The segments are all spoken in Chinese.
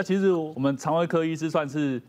那其实我们肠胃科医师算是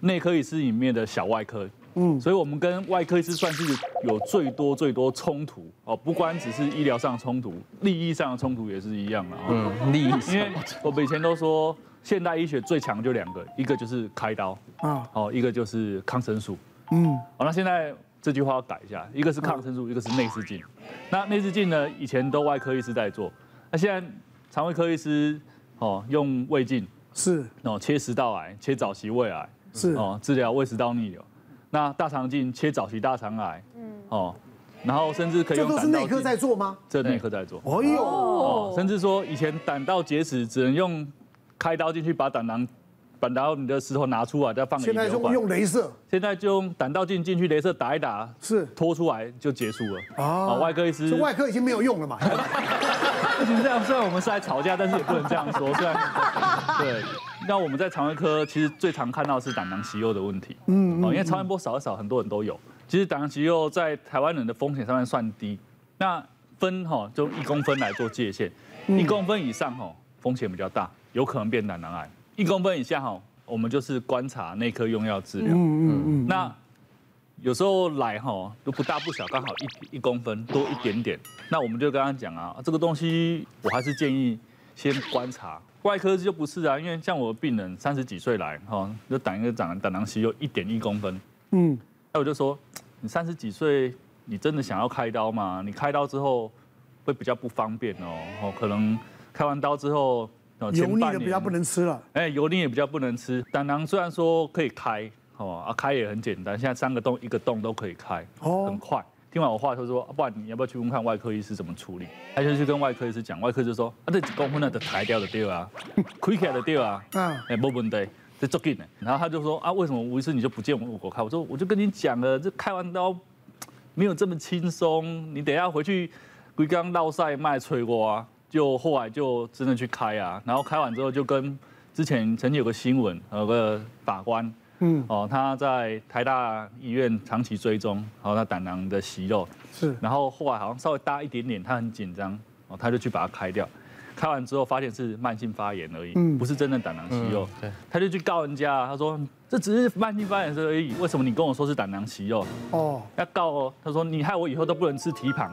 内科医师里面的小外科，嗯，所以我们跟外科医师算是有最多最多冲突哦，不光只是医疗上的冲突，利益上的冲突也是一样的。嗯，利益，因为我们以前都说现代医学最强就两个，一个就是开刀啊，哦，一个就是抗生素，嗯，好，那现在这句话要改一下，一个是抗生素，一个是内视镜。那内视镜呢，以前都外科医师在做，那现在肠胃科医师哦用胃镜是哦切食道癌，切早期胃癌是哦治疗胃食道逆流。那大肠镜切早期大肠癌，嗯哦，然后甚至可以用胆道镜。这都是内科在做吗？这内科在做。哦呦哦，甚至说以前胆道结石只能用开刀进去把胆囊。把然后你的石头拿出来，再放个。现在就用镭射。现在就用胆道镜进去，镭射打一打，是拖出来就结束了。啊，外科医师。外科已经没有用了嘛？不行，这样虽然我们是在吵架，但是也不能这样说。虽然对，那我们在肠胃科其实最常看到的是胆囊息肉的问题。嗯。哦，因为超音波扫一扫，很多人都有。其实胆囊息肉在台湾人的风险上面算低。那分哈，就一公分来做界限，一公分以上哈，风险比较大，有可能变胆囊癌。一公分以下哈，我们就是观察内科用药治疗。嗯嗯嗯。那有时候来哈都不大不小，刚好一一公分多一点点。那我们就跟他讲啊，这个东西我还是建议先观察。外科就不是啊，因为像我病人三十几岁来哈，就胆一个胆胆囊息肉一点一公分。嗯。那我就说，你三十几岁，你真的想要开刀吗？你开刀之后会比较不方便哦。哦，可能开完刀之后。油腻的比较不能吃了，哎，油腻也比较不能吃。胆囊虽然说可以开，哦啊开也很简单，现在三个洞一个洞都可以开，哦，很快。听完我话，他说，不然你要不要去问看外科医师怎么处理？他就去跟外科医师讲，外科就说，啊这几公分的抬掉的掉啊，开起来的掉啊，嗯，哎，没问题，这做紧的。然后他就说，啊为什么吴医师你就不见我我开？我说我就跟你讲了，这开完刀没有这么轻松，你等下回去龟缸绕晒卖催我啊。就后来就真的去开啊，然后开完之后就跟之前曾经有个新闻，有个法官，嗯，哦，他在台大医院长期追踪，然后他胆囊的息肉是，然后后来好像稍微大一点点，他很紧张，哦，他就去把它开掉，开完之后发现是慢性发炎而已，不是真的胆囊息肉，对，他就去告人家，他说这只是慢性发炎而已，为什么你跟我说是胆囊息肉？哦，要告哦，他说你害我以后都不能吃蹄膀。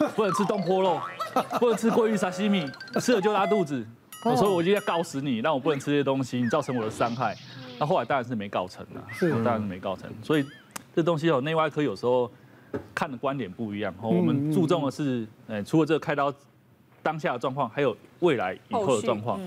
不能吃东坡肉，不能吃鲑鱼沙西米，吃了就拉肚子。我说我一定要告死你，让我不能吃这些东西，你造成我的伤害。那后来当然是没告成了，是当然是没告成。所以这东西哦，内外科有时候看的观点不一样。我们注重的是，哎，除了这个开刀当下的状况，还有未来以后的状况。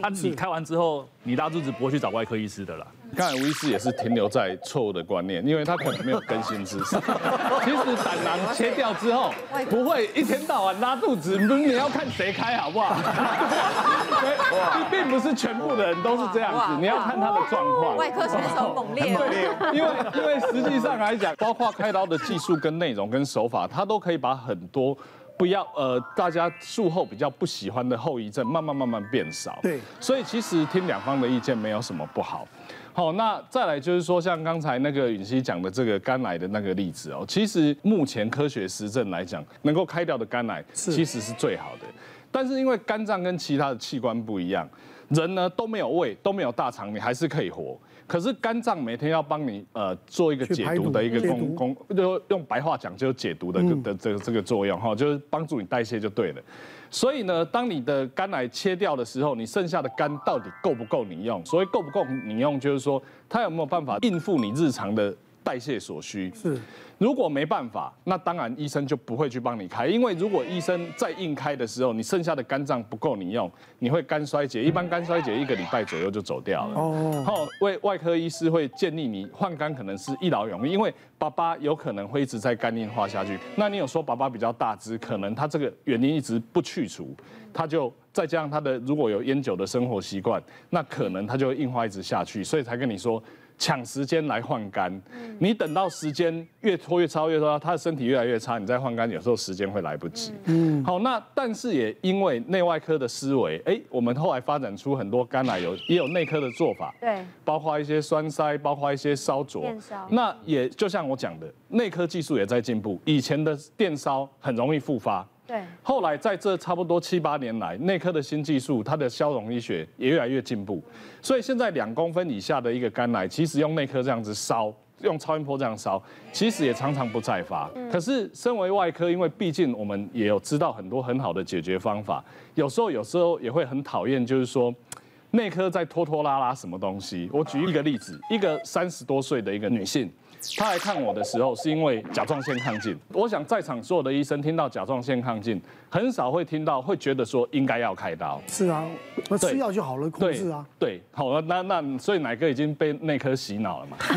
啊，你开完之后，你拉肚子不会去找外科医师的啦。刚才吴医师也是停留在错误的观念，因为他可能没有更新知识。其实胆囊切掉之后，不会一天到晚拉肚子，你要看谁开好不好？并不是全部的人都是这样子，你要看他的状况。外科选手猛烈，因为因为实际上来讲，包括开刀的技术跟内容跟手法，他都可以把很多不要呃大家术后比较不喜欢的后遗症慢慢慢慢变少。对，所以其实听两方的意见没有什么不好。好，那再来就是说，像刚才那个允熙讲的这个肝癌的那个例子哦，其实目前科学实证来讲，能够开掉的肝癌其实是最好的。但是因为肝脏跟其他的器官不一样，人呢都没有胃，都没有大肠，你还是可以活。可是肝脏每天要帮你呃做一个解毒的一个功功，就用白话讲就是解毒的的这个这个作用哈，就是帮助你代谢就对了。所以呢，当你的肝癌切掉的时候，你剩下的肝到底够不够你用？所谓够不够你用，就是说它有没有办法应付你日常的代谢所需？是。如果没办法，那当然医生就不会去帮你开，因为如果医生再硬开的时候，你剩下的肝脏不够你用，你会肝衰竭，一般肝衰竭一个礼拜左右就走掉了。哦。后外外科医师会建议你换肝，可能是一劳永逸，因为爸爸有可能会一直在肝硬化下去。那你有说爸爸比较大只，可能他这个原因一直不去除，他就再加上他的如果有烟酒的生活习惯，那可能他就会硬化一直下去，所以才跟你说。抢时间来换肝，你等到时间越拖越超越拖，他的身体越来越差，你再换肝，有时候时间会来不及。嗯，好，那但是也因为内外科的思维，哎，我们后来发展出很多肝癌有也有内科的做法，对，包括一些栓塞，包括一些烧灼，那也就像我讲的，内科技术也在进步，以前的电烧很容易复发。对。后来在这差不多七八年来，内科的新技术，它的消融医学也越来越进步，所以现在两公分以下的一个肝癌，其实用内科这样子烧，用超音波这样烧，其实也常常不再发。可是身为外科，因为毕竟我们也有知道很多很好的解决方法，有时候有时候也会很讨厌，就是说。内科在拖拖拉拉什么东西？我举一个例子，一个三十多岁的一个女性，她来看我的时候是因为甲状腺亢进。我想在场所有的医生听到甲状腺亢进，很少会听到会觉得说应该要开刀。是啊，那吃药就好了，控制啊。对，好，那那所以奶哥已经被内科洗脑了嘛？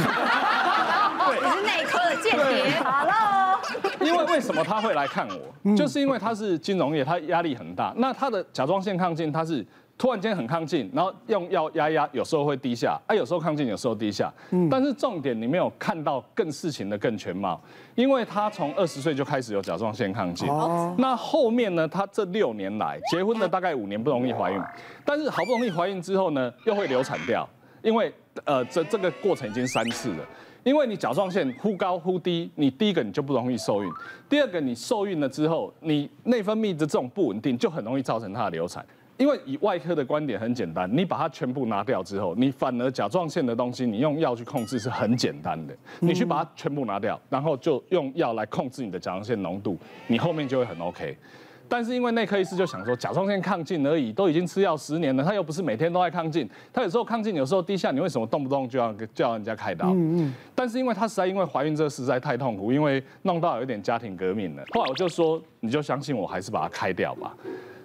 对，你是内科的间谍。好了，因为为什么他会来看我？就是因为他是金融业，他压力很大。那他的甲状腺亢进，他是。突然间很亢进，然后用药压压，有时候会低下，啊，有时候亢进，有时候低下。嗯，但是重点你没有看到更事情的更全貌，因为他从二十岁就开始有甲状腺亢进。哦。那后面呢？他这六年来结婚了大概五年不容易怀孕，但是好不容易怀孕之后呢，又会流产掉，因为呃这这个过程已经三次了。因为你甲状腺忽高忽低，你第一个你就不容易受孕，第二个你受孕了之后，你内分泌的这种不稳定，就很容易造成它的流产。因为以外科的观点很简单，你把它全部拿掉之后，你反而甲状腺的东西，你用药去控制是很简单的。你去把它全部拿掉，然后就用药来控制你的甲状腺浓度，你后面就会很 OK。但是因为内科医师就想说，甲状腺亢进而已，都已经吃药十年了，他又不是每天都在亢进，他有时候亢进，有时候低下，你为什么动不动就要叫人家开刀？嗯嗯。但是因为他实在因为怀孕这个实在太痛苦，因为弄到有点家庭革命了。后来我就说，你就相信我，还是把它开掉吧。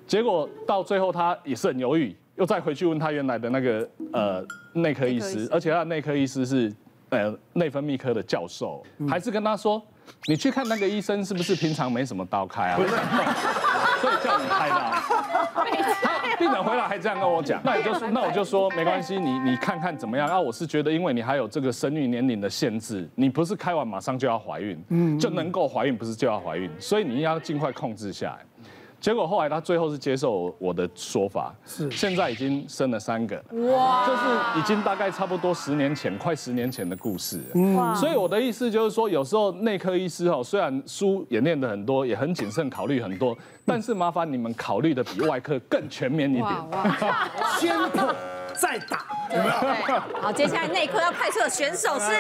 结果到最后，他也是很犹豫，又再回去问他原来的那个呃内科医师，而且他的内科医师是呃内分泌科的教授，还是跟他说，你去看那个医生是不是平常没什么刀开啊？所以叫你开刀。他病人回来还这样跟我讲，那你就说，那我就说没关系，你你看看怎么样啊？我是觉得，因为你还有这个生育年龄的限制，你不是开完马上就要怀孕，嗯，就能够怀孕，不是就要怀孕，所以你要尽快控制下来。结果后来他最后是接受我的说法，是现在已经生了三个，哇，就是已经大概差不多十年前，快十年前的故事。嗯，所以我的意思就是说，有时候内科医师哦，虽然书也念的很多，也很谨慎考虑很多，但是麻烦你们考虑的比外科更全面一点。哇，先碰再打，有没有？好，接下来内科要派出的选手是，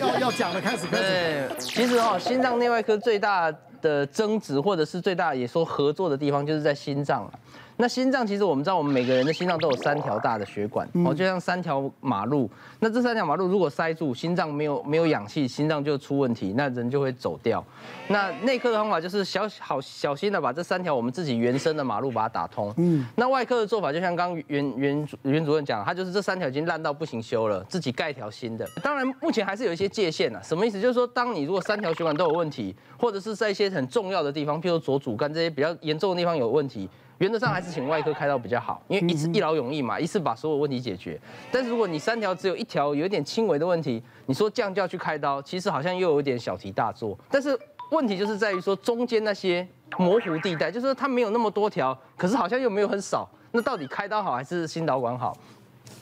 要要讲的开始开始。对，其实哦，心脏内外科最大的争执或者是最大也说合作的地方，就是在心脏了。那心脏其实我们知道，我们每个人的心脏都有三条大的血管，哦，就像三条马路。那这三条马路如果塞住，心脏没有没有氧气，心脏就出问题，那人就会走掉。那内科的方法就是小好小心的把这三条我们自己原生的马路把它打通。嗯。那外科的做法就像刚刚袁袁袁主任讲，他就是这三条已经烂到不行修了，自己盖一条新的。当然目前还是有一些界限啊，什么意思？就是说，当你如果三条血管都有问题，或者是在一些很重要的地方，譬如左主干这些比较严重的地方有问题。原则上还是请外科开刀比较好，因为一次一劳永逸嘛，一次把所有问题解决。但是如果你三条只有一条有一点轻微的问题，你说这样就要去开刀，其实好像又有一点小题大做。但是问题就是在于说中间那些模糊地带，就是说它没有那么多条，可是好像又没有很少。那到底开刀好还是心导管好？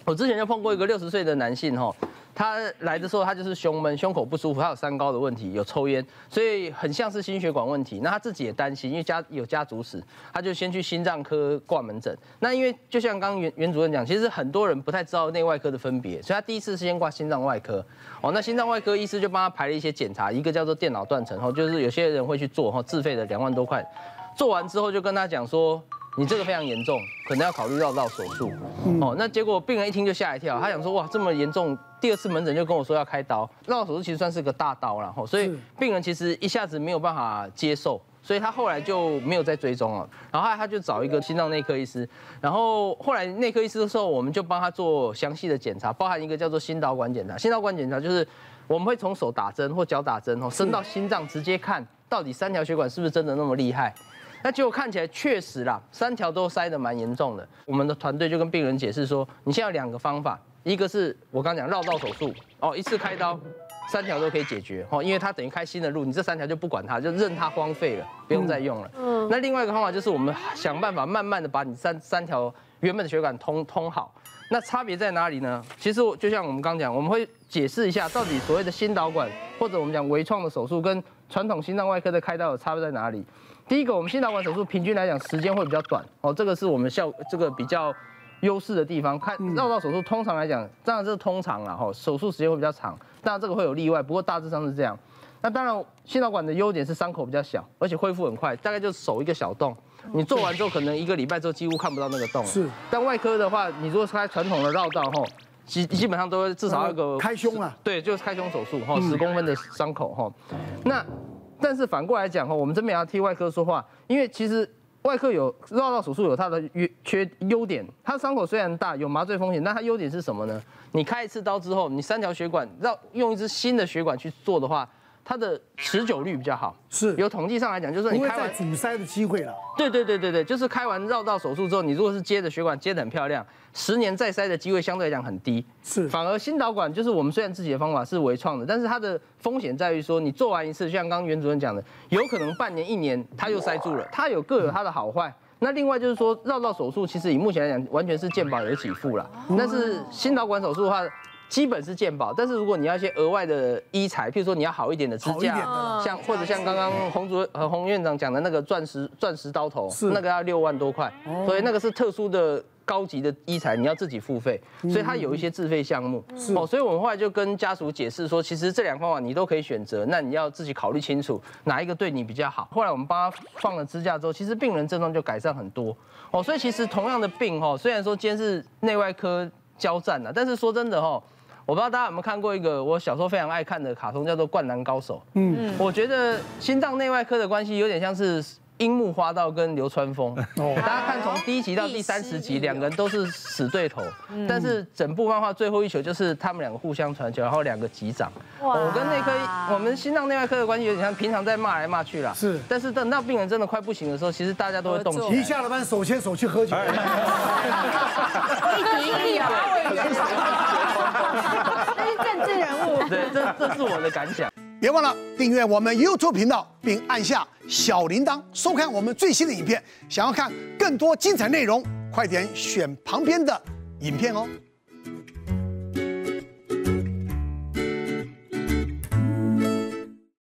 我之前就碰过一个六十岁的男性哈。他来的时候，他就是胸闷、胸口不舒服，他有三高的问题，有抽烟，所以很像是心血管问题。那他自己也担心，因为家有家族史，他就先去心脏科挂门诊。那因为就像刚袁袁主任讲，其实很多人不太知道内外科的分别，所以他第一次是先挂心脏外科。哦，那心脏外科医师就帮他排了一些检查，一个叫做电脑断层，哦，就是有些人会去做，哦，自费的两万多块，做完之后就跟他讲说。你这个非常严重，可能要考虑绕道手术。哦，那结果病人一听就吓一跳，他想说哇，这么严重，第二次门诊就跟我说要开刀，绕道手术其实算是个大刀了哈，所以病人其实一下子没有办法接受，所以他后来就没有再追踪了。然后后来他就找一个心脏内科医师，然后后来内科医师的时候，我们就帮他做详细的检查，包含一个叫做心导管检查。心导管检查就是我们会从手打针或脚打针哦，伸到心脏直接看到底三条血管是不是真的那么厉害。那结果看起来确实啦，三条都塞得蛮严重的。我们的团队就跟病人解释说，你现在有两个方法，一个是我刚讲绕道手术，哦，一次开刀，三条都可以解决，哦，因为它等于开新的路，你这三条就不管它，就任它荒废了，不用再用了。嗯。那另外一个方法就是我们想办法慢慢的把你三三条原本的血管通通好。那差别在哪里呢？其实就像我们刚讲，我们会解释一下到底所谓的心导管或者我们讲微创的手术跟传统心脏外科的开刀有差别在哪里。第一个，我们心导管手术平均来讲时间会比较短哦，这个是我们效这个比较优势的地方。看绕道手术通常来讲，当然这是通常啦，哈，手术时间会比较长，当然这个会有例外，不过大致上是这样。那当然，心导管的优点是伤口比较小，而且恢复很快，大概就手一个小洞，你做完之后可能一个礼拜之后几乎看不到那个洞了。是。但外科的话，你如果是开传统的绕道哈。基基本上都会至少要个开胸啊，对，就是开胸手术哈，十公分的伤口哈。那但是反过来讲哈，我们这边要替外科说话，因为其实外科有绕道手术有它的缺缺优点，它伤口虽然大，有麻醉风险，那它优点是什么呢？你开一次刀之后，你三条血管绕用一支新的血管去做的话。它的持久率比较好，是有统计上来讲，就是你开完阻塞的机会了。对对对对对，就是开完绕道手术之后，你如果是接的血管接得很漂亮，十年再塞的机会相对来讲很低。是，反而心导管就是我们虽然自己的方法是微创的，但是它的风险在于说，你做完一次，就像刚刚袁主任讲的，有可能半年一年它又塞住了，它有各有它的好坏。那另外就是说，绕道手术其实以目前来讲，完全是健保有给付了，但是心导管手术的话。基本是健保，但是如果你要一些额外的医材，譬如说你要好一点的支架，像或者像刚刚洪主任和洪院长讲的那个钻石钻石刀头，是那个要六万多块，所以那个是特殊的高级的医材，你要自己付费，所以它有一些自费项目。哦，所以我们后来就跟家属解释说，其实这两个方法你都可以选择，那你要自己考虑清楚哪一个对你比较好。后来我们帮他放了支架之后，其实病人症状就改善很多。哦，所以其实同样的病哈，虽然说今天是内外科交战了，但是说真的哈。我不知道大家有没有看过一个我小时候非常爱看的卡通，叫做《灌篮高手》。嗯，我觉得心脏内外科的关系有点像是樱木花道跟流川枫。哦，大家看从第一集到第三十集，两个人都是死对头，但是整部漫画最后一球就是他们两个互相传球，然后两个击掌。哇！我跟内科，我们心脏内外科的关系有点像平常在骂来骂去啦。是。但是等到病人真的快不行的时候，其实大家都会动起来。一下了班手牵手去喝酒。一举一啊！这是政治人物，对，这这是我的感想。别忘了订阅我们 YouTube 频道，并按下小铃铛，收看我们最新的影片。想要看更多精彩内容，快点选旁边的影片哦。